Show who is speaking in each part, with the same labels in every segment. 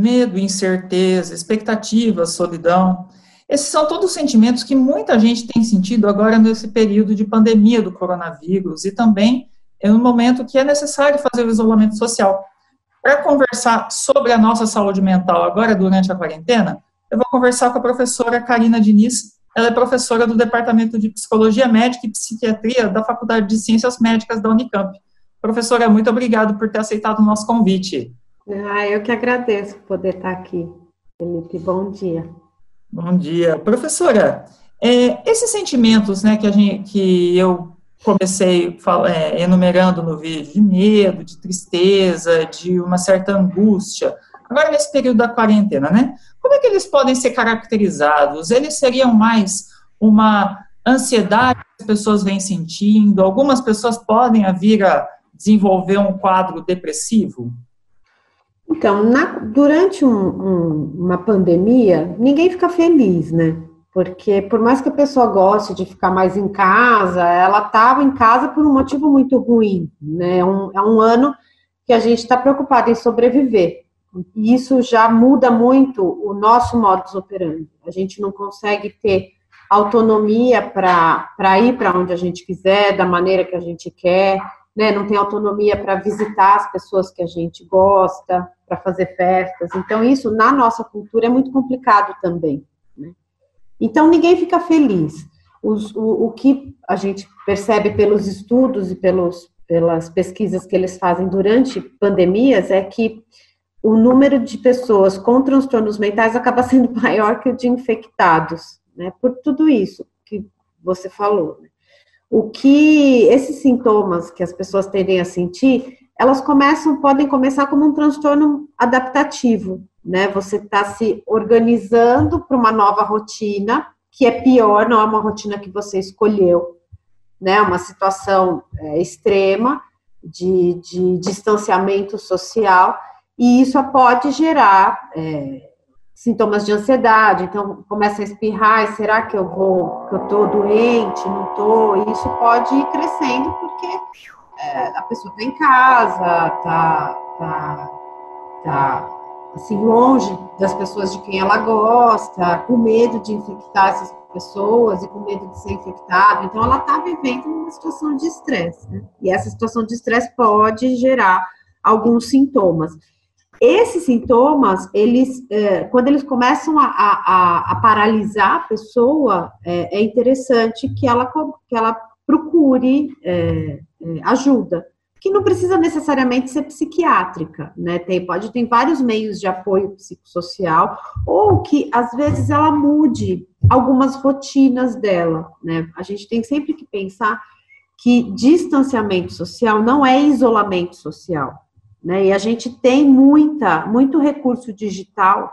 Speaker 1: medo, incerteza, expectativa, solidão. Esses são todos sentimentos que muita gente tem sentido agora nesse período de pandemia do coronavírus e também é um momento que é necessário fazer o isolamento social. Para conversar sobre a nossa saúde mental agora durante a quarentena, eu vou conversar com a professora Karina Diniz. Ela é professora do Departamento de Psicologia Médica e Psiquiatria da Faculdade de Ciências Médicas da Unicamp. Professora, muito obrigado por ter aceitado o nosso convite.
Speaker 2: Ah, eu que agradeço poder estar aqui, Felipe. Bom dia.
Speaker 1: Bom dia. Professora, é, esses sentimentos né, que, a gente, que eu comecei é, enumerando no vídeo, de medo, de tristeza, de uma certa angústia, agora nesse período da quarentena, né? Como é que eles podem ser caracterizados? Eles seriam mais uma ansiedade que as pessoas vêm sentindo? Algumas pessoas podem vir a desenvolver um quadro depressivo?
Speaker 2: Então, na, durante um, um, uma pandemia, ninguém fica feliz, né? Porque por mais que a pessoa goste de ficar mais em casa, ela estava em casa por um motivo muito ruim, né? É um, é um ano que a gente está preocupado em sobreviver. E isso já muda muito o nosso modus operandi. A gente não consegue ter autonomia para ir para onde a gente quiser, da maneira que a gente quer né, não tem autonomia para visitar as pessoas que a gente gosta, para fazer festas. Então, isso na nossa cultura é muito complicado também. Né? Então, ninguém fica feliz. Os, o, o que a gente percebe pelos estudos e pelos, pelas pesquisas que eles fazem durante pandemias é que o número de pessoas com transtornos mentais acaba sendo maior que o de infectados, né? Por tudo isso que você falou. Né? O que esses sintomas que as pessoas tendem a sentir, elas começam, podem começar como um transtorno adaptativo, né? Você está se organizando para uma nova rotina, que é pior, não é uma rotina que você escolheu, né? Uma situação é, extrema de, de distanciamento social, e isso pode gerar é, sintomas de ansiedade, então começa a espirrar, será que eu vou, que eu tô doente, não tô? E isso pode ir crescendo porque é, a pessoa tá em casa, tá, tá, tá assim, longe das pessoas de quem ela gosta, com medo de infectar essas pessoas e com medo de ser infectado. Então, ela está vivendo uma situação de estresse. Né? E essa situação de estresse pode gerar alguns sintomas. Esses sintomas, eles, é, quando eles começam a, a, a, paralisar a pessoa, é, é, interessante que ela, que ela procure é, é, ajuda, que não precisa necessariamente ser psiquiátrica, né? Tem, pode ter vários meios de apoio psicossocial, ou que às vezes ela mude algumas rotinas dela, né? A gente tem sempre que pensar que distanciamento social não é isolamento social. Né? E a gente tem muita, muito recurso digital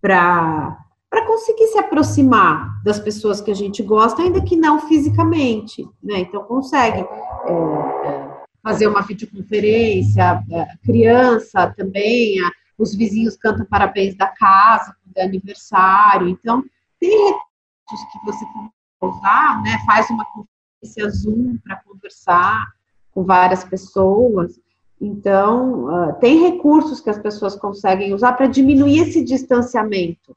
Speaker 2: para para conseguir se aproximar das pessoas que a gente gosta, ainda que não fisicamente, né? Então consegue é, é fazer uma videoconferência, é, criança também, a, os vizinhos cantam parabéns da casa, quando é aniversário, então tem recursos que você pode usar, né? Faz uma conferência Zoom para conversar com várias pessoas. Então, uh, tem recursos que as pessoas conseguem usar para diminuir esse distanciamento,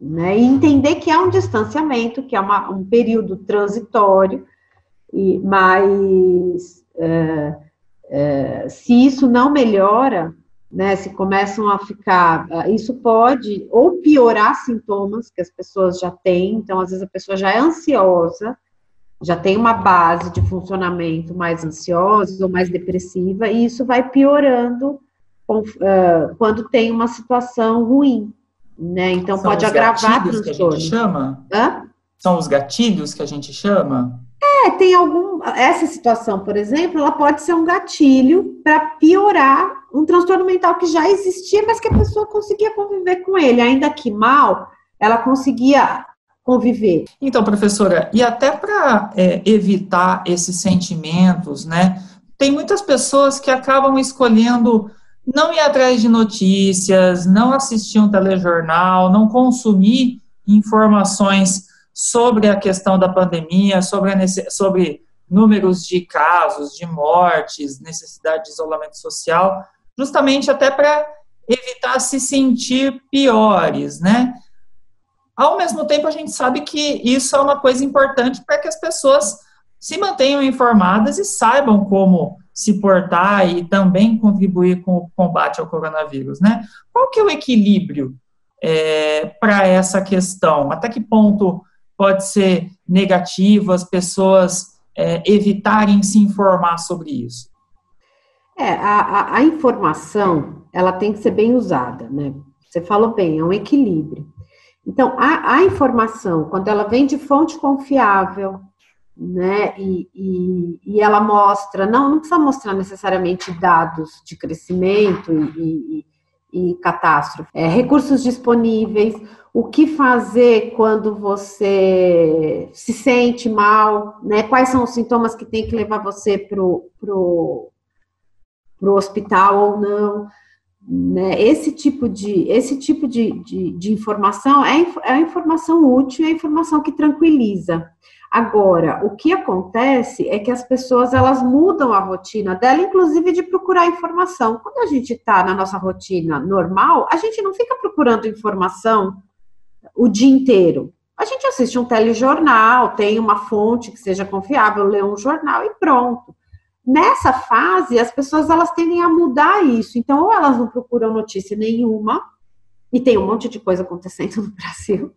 Speaker 2: né? E entender que é um distanciamento, que é uma, um período transitório, e, mas uh, uh, se isso não melhora, né? Se começam a ficar, isso pode ou piorar sintomas que as pessoas já têm, então às vezes a pessoa já é ansiosa, já tem uma base de funcionamento mais ansiosa ou mais depressiva, e isso vai piorando quando tem uma situação ruim, né? Então
Speaker 1: São
Speaker 2: pode agravar
Speaker 1: transtorno. que a gente chama?
Speaker 2: Hã?
Speaker 1: São os gatilhos que a gente chama?
Speaker 2: É, tem algum. Essa situação, por exemplo, ela pode ser um gatilho para piorar um transtorno mental que já existia, mas que a pessoa conseguia conviver com ele, ainda que mal, ela conseguia conviver.
Speaker 1: Então, professora, e até para é, evitar esses sentimentos, né? Tem muitas pessoas que acabam escolhendo não ir atrás de notícias, não assistir um telejornal, não consumir informações sobre a questão da pandemia, sobre, a, sobre números de casos, de mortes, necessidade de isolamento social, justamente até para evitar se sentir piores, né? Ao mesmo tempo, a gente sabe que isso é uma coisa importante para que as pessoas se mantenham informadas e saibam como se portar e também contribuir com o combate ao coronavírus, né? Qual que é o equilíbrio é, para essa questão? Até que ponto pode ser negativo as pessoas é, evitarem se informar sobre isso?
Speaker 2: É, a, a, a, informação, ela tem que ser bem usada, né? Você falou bem, é um equilíbrio. Então, a, a informação, quando ela vem de fonte confiável, né, e, e, e, ela mostra, não, não precisa mostrar necessariamente dados de crescimento e, e, e catástrofe, é, recursos disponíveis, o que fazer quando você se sente mal, né, quais são os sintomas que tem que levar você para o hospital ou não. Né? Esse tipo de, esse tipo de, de, de informação é, é a informação útil, é a informação que tranquiliza. Agora, o que acontece é que as pessoas elas mudam a rotina dela, inclusive de procurar informação. Quando a gente está na nossa rotina normal, a gente não fica procurando informação o dia inteiro. A gente assiste um telejornal, tem uma fonte que seja confiável, lê um jornal e pronto. Nessa fase, as pessoas elas tendem a mudar isso. Então, ou elas não procuram notícia nenhuma, e tem um monte de coisa acontecendo no Brasil,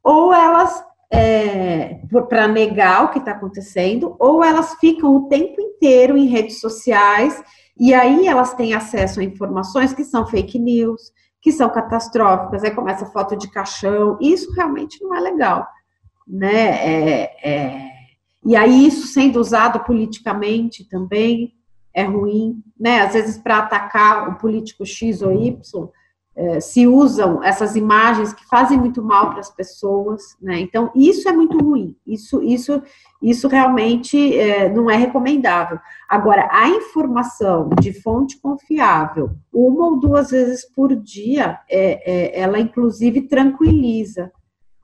Speaker 2: ou elas, é, para negar o que está acontecendo, ou elas ficam o tempo inteiro em redes sociais, e aí elas têm acesso a informações que são fake news, que são catastróficas, aí começa foto de caixão, isso realmente não é legal, né? É, é, e aí, isso sendo usado politicamente também é ruim, né? Às vezes, para atacar o político X ou Y, é, se usam essas imagens que fazem muito mal para as pessoas, né? Então, isso é muito ruim. Isso, isso, isso realmente é, não é recomendável. Agora, a informação de fonte confiável, uma ou duas vezes por dia, é, é ela inclusive tranquiliza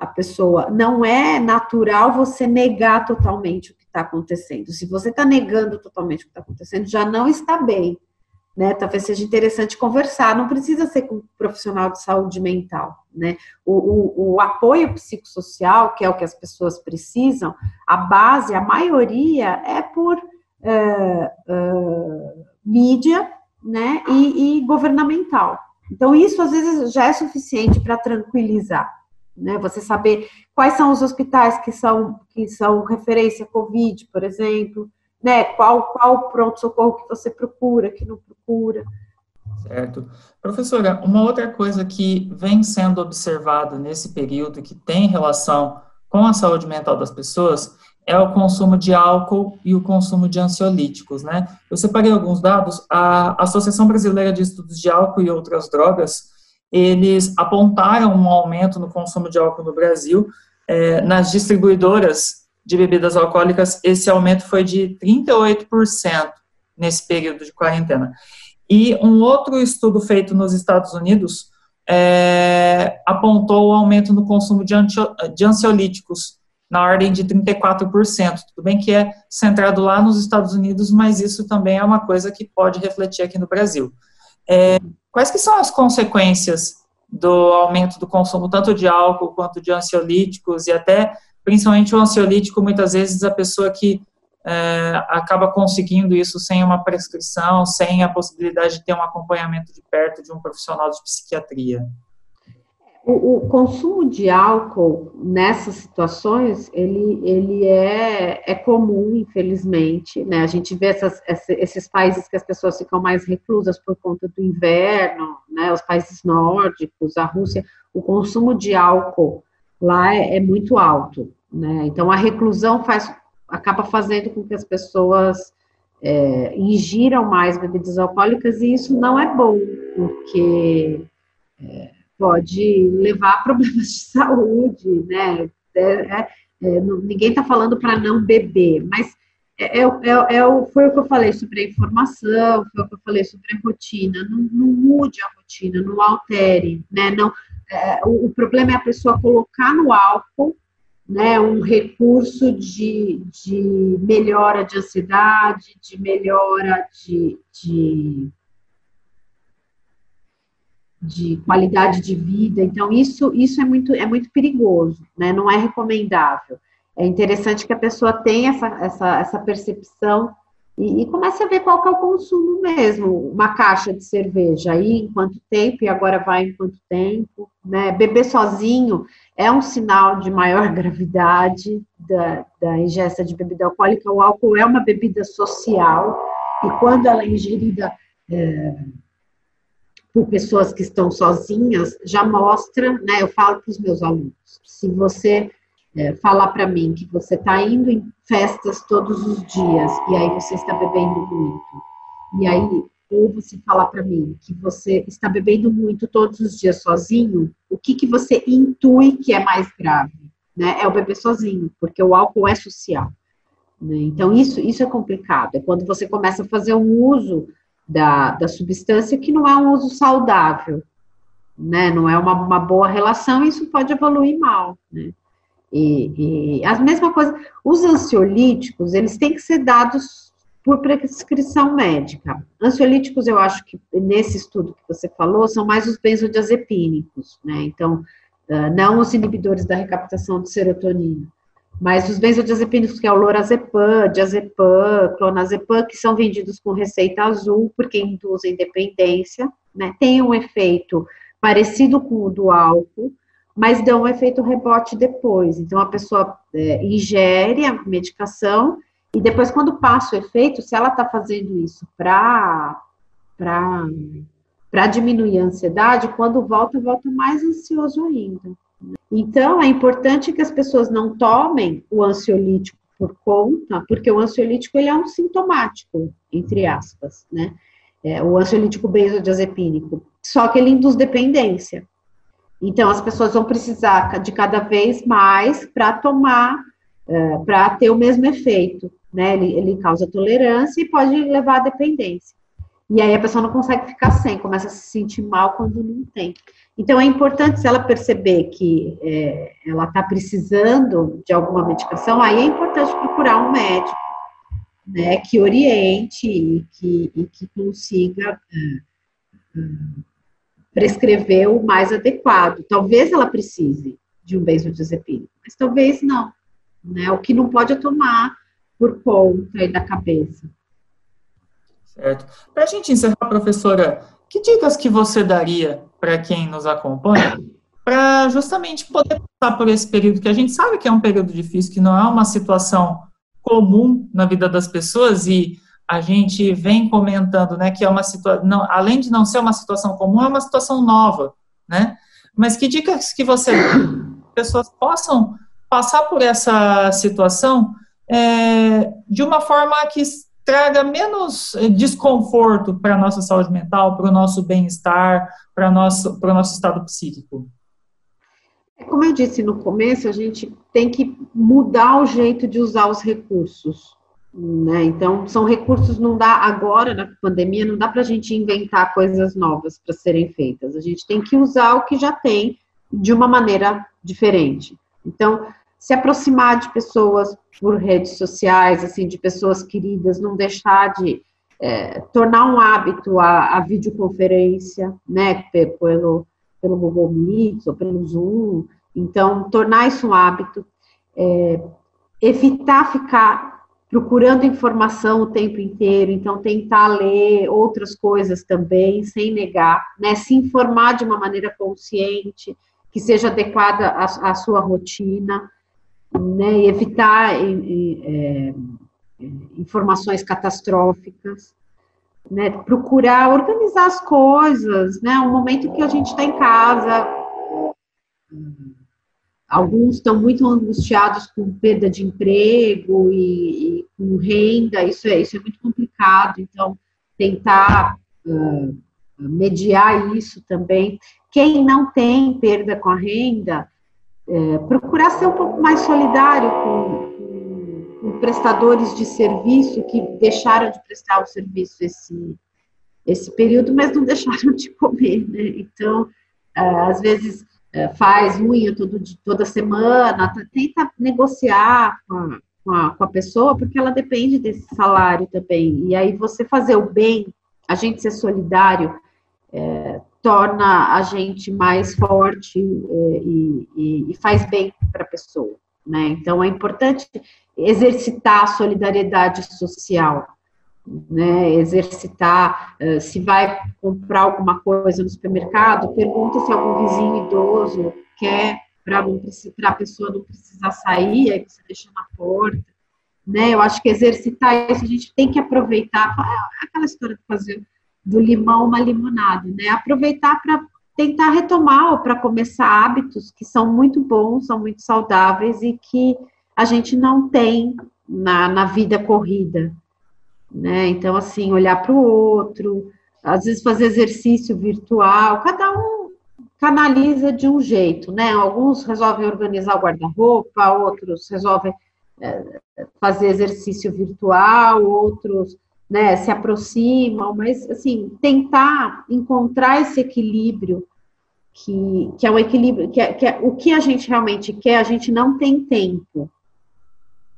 Speaker 2: a pessoa. Não é natural você negar totalmente o que está acontecendo. Se você está negando totalmente o que está acontecendo, já não está bem. Né? Talvez seja interessante conversar, não precisa ser com um profissional de saúde mental. Né? O, o, o apoio psicossocial, que é o que as pessoas precisam, a base, a maioria é por uh, uh, mídia né? e, e governamental. Então, isso às vezes já é suficiente para tranquilizar né? Você saber quais são os hospitais que são, que são referência Covid, por exemplo, né? Qual, qual pronto-socorro que você procura, que não procura.
Speaker 1: Certo. Professora, uma outra coisa que vem sendo observada nesse período que tem relação com a saúde mental das pessoas é o consumo de álcool e o consumo de ansiolíticos, né? Eu separei alguns dados. A Associação Brasileira de Estudos de Álcool e Outras Drogas eles apontaram um aumento no consumo de álcool no Brasil. É, nas distribuidoras de bebidas alcoólicas, esse aumento foi de 38% nesse período de quarentena. E um outro estudo feito nos Estados Unidos é, apontou o aumento no consumo de, de ansiolíticos, na ordem de 34%. Tudo bem que é centrado lá nos Estados Unidos, mas isso também é uma coisa que pode refletir aqui no Brasil. É, quais que são as consequências do aumento do consumo tanto de álcool quanto de ansiolíticos e até, principalmente o ansiolítico, muitas vezes a pessoa que é, acaba conseguindo isso sem uma prescrição, sem a possibilidade de ter um acompanhamento de perto de um profissional de psiquiatria.
Speaker 2: O, o, consumo de álcool nessas situações, ele, ele é, é comum, infelizmente, né? A gente vê essas, esses países que as pessoas ficam mais reclusas por conta do inverno, né? Os países nórdicos, a Rússia, o consumo de álcool lá é, é muito alto, né? Então, a reclusão faz, acaba fazendo com que as pessoas é, ingiram mais bebidas alcoólicas e isso não é bom, porque... É, pode levar a problemas de saúde, né? É, é, é ninguém está falando para não beber, mas é, é, é, é, foi o que eu falei sobre a informação, foi o que eu falei sobre a rotina. Não, não mude a rotina, não altere, né? Não, o, o, problema é a pessoa colocar no álcool né, um recurso de, de melhora de ansiedade, de melhora de, de de qualidade de vida. Então, isso, isso é, muito, é muito perigoso, né? não é recomendável. É interessante que a pessoa tenha essa, essa, essa percepção e, e comece a ver qual que é o consumo mesmo. Uma caixa de cerveja aí, em quanto tempo, e agora vai em quanto tempo. Né? Beber sozinho é um sinal de maior gravidade da, da ingesta de bebida alcoólica. O álcool é uma bebida social, e quando ela é ingerida é, por pessoas que estão sozinhas, já mostra, né? Eu falo para os meus alunos, se você é, falar para mim que você está indo em festas todos os dias e aí você está bebendo muito, e aí ou você falar para mim que você está bebendo muito todos os dias sozinho, o que que você intui que é mais grave? Né? É o beber sozinho, porque o álcool é social. Né? Então isso isso é complicado. É quando você começa a fazer um uso da, da substância que não é um uso saudável, né? Não é uma, uma boa relação e isso pode evoluir mal, né? E, e a mesma coisa, os ansiolíticos, eles têm que ser dados por prescrição médica. Ansiolíticos, eu acho que nesse estudo que você falou, são mais os benzodiazepínicos, né? Então, ah, não os inibidores da recaptação de serotonina. Mas os benzodiazepínicos, que é o lorazepam, diazepam, clonazepam, que são vendidos com receita azul, porque induzem dependência, né? Tem um efeito parecido com o do álcool, mas dão um efeito rebote depois. Então, a pessoa é, ingere a medicação e depois, quando passa o efeito, se ela está fazendo isso para diminuir a ansiedade, quando volta, volta mais ansioso ainda. Então, é importante que as pessoas não tomem o ansiolítico por conta, porque o ansiolítico ele é um sintomático, entre aspas, né? É, o ansiolítico benzodiazepínico, só que ele induz dependência. Então, as pessoas vão precisar de cada vez mais para tomar, é, para ter o mesmo efeito, né? Ele, ele causa tolerância e pode levar à dependência. E aí a pessoa não consegue ficar sem, começa a se sentir mal quando não tem. Então, é importante, se ela perceber que é, ela está precisando de alguma medicação, aí é importante procurar um médico, né, que oriente e que, e que consiga é, é, prescrever o mais adequado. Talvez ela precise de um benzodiazepínico, mas talvez não. Né? O que não pode é tomar por conta da cabeça.
Speaker 1: Certo. Para a gente encerrar, professora, que dicas que você daria para quem nos acompanha para justamente poder passar por esse período que a gente sabe que é um período difícil, que não é uma situação comum na vida das pessoas e a gente vem comentando, né, que é uma situação, além de não ser uma situação comum, é uma situação nova, né? Mas que dicas que você pessoas possam passar por essa situação é, de uma forma que traga menos eh, desconforto para a nossa saúde mental, para o nosso bem-estar, para, nosso, para o nosso estado psíquico?
Speaker 2: É como eu disse no começo, a gente tem que mudar o jeito de usar os recursos. Né? Então, são recursos, não dá agora, na pandemia, não dá para a gente inventar coisas novas para serem feitas. A gente tem que usar o que já tem de uma maneira diferente. Então, se aproximar de pessoas por redes sociais, assim, de pessoas queridas, não deixar de é, tornar um hábito a, a, videoconferência, né, pelo, pelo Google Meet ou pelo Zoom. Então, tornar isso um hábito, é, evitar ficar procurando informação o tempo inteiro, então tentar ler outras coisas também, sem negar, né, se informar de uma maneira consciente, que seja adequada à, à sua rotina, né, e evitar é, informações catastróficas, né, procurar organizar as coisas, né, um momento que a gente está em casa, alguns estão muito angustiados com perda de emprego e, e, com renda, isso é, isso é muito complicado, então tentar uh, mediar isso também. Quem não tem perda com a renda, é, procurar ser um pouco mais solidário com, com, com, prestadores de serviço que deixaram de prestar o serviço esse, esse período, mas não deixaram de comer, né? Então, é, às vezes é, faz unha todo, toda semana, tenta negociar com a, com a, com a pessoa, porque ela depende desse salário também. E aí você fazer o bem, a gente ser solidário, é, torna a gente mais forte é, e, e, e faz bem para a pessoa. Né? Então, é importante exercitar a solidariedade social, né? exercitar, uh, se vai comprar alguma coisa no supermercado, pergunta se algum vizinho idoso quer, para a pessoa não precisar sair, aí você deixa na porta. Né? Eu acho que exercitar isso, a gente tem que aproveitar, é aquela história de fazer do limão uma limonada, né? Aproveitar para tentar retomar ou para começar hábitos que são muito bons, são muito saudáveis e que a gente não tem na, na vida corrida, né? Então, assim, olhar para o outro, às vezes fazer exercício virtual, cada um canaliza de um jeito, né? Alguns resolvem organizar o guarda-roupa, outros resolvem é, fazer exercício virtual, outros né, se aproximam, mas assim, tentar encontrar esse equilíbrio que, que é um equilíbrio, que é, que é o que a gente realmente quer, a gente não tem tempo.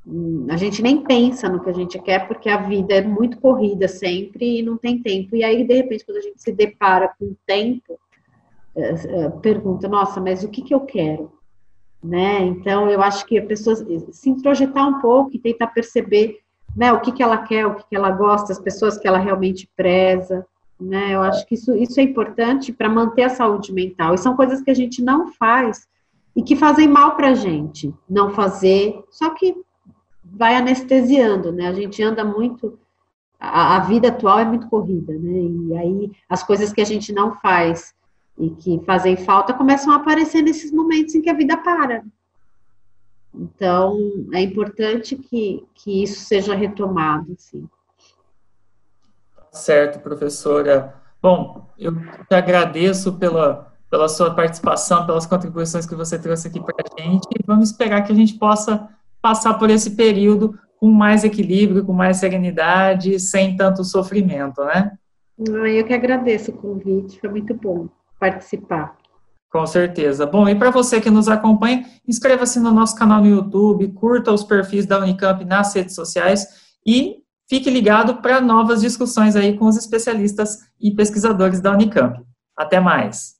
Speaker 2: Hum, a gente nem pensa no que a gente quer, porque a vida é muito corrida sempre e não tem tempo. E aí, de repente, quando a gente se depara com o tempo, é, é, pergunta, nossa, mas o que, que eu quero? Né? Então, eu acho que a pessoa se introjetar um pouco e tentar perceber né, o que, que ela quer, o que, que ela gosta, as pessoas que ela realmente preza, né, eu acho que isso, isso é importante para manter a saúde mental, e são coisas que a gente não faz e que fazem mal para a gente, não fazer, só que vai anestesiando, né, a gente anda muito, a, a vida atual é muito corrida, né, e aí as coisas que a gente não faz e que fazem falta começam a aparecer nesses momentos em que a vida para, então, é importante que, que isso seja retomado, assim.
Speaker 1: Certo, professora. Bom, eu te agradeço pela, pela sua participação, pelas contribuições que você trouxe aqui para a gente, e vamos esperar que a gente possa passar por esse período com mais equilíbrio, com mais serenidade, sem tanto sofrimento, né?
Speaker 2: Eu que agradeço o convite, foi muito bom participar.
Speaker 1: Com certeza. Bom, e para você que nos acompanha, inscreva-se no nosso canal no YouTube, curta os perfis da Unicamp nas redes sociais e fique ligado para novas discussões aí com os especialistas e pesquisadores da Unicamp. Até mais.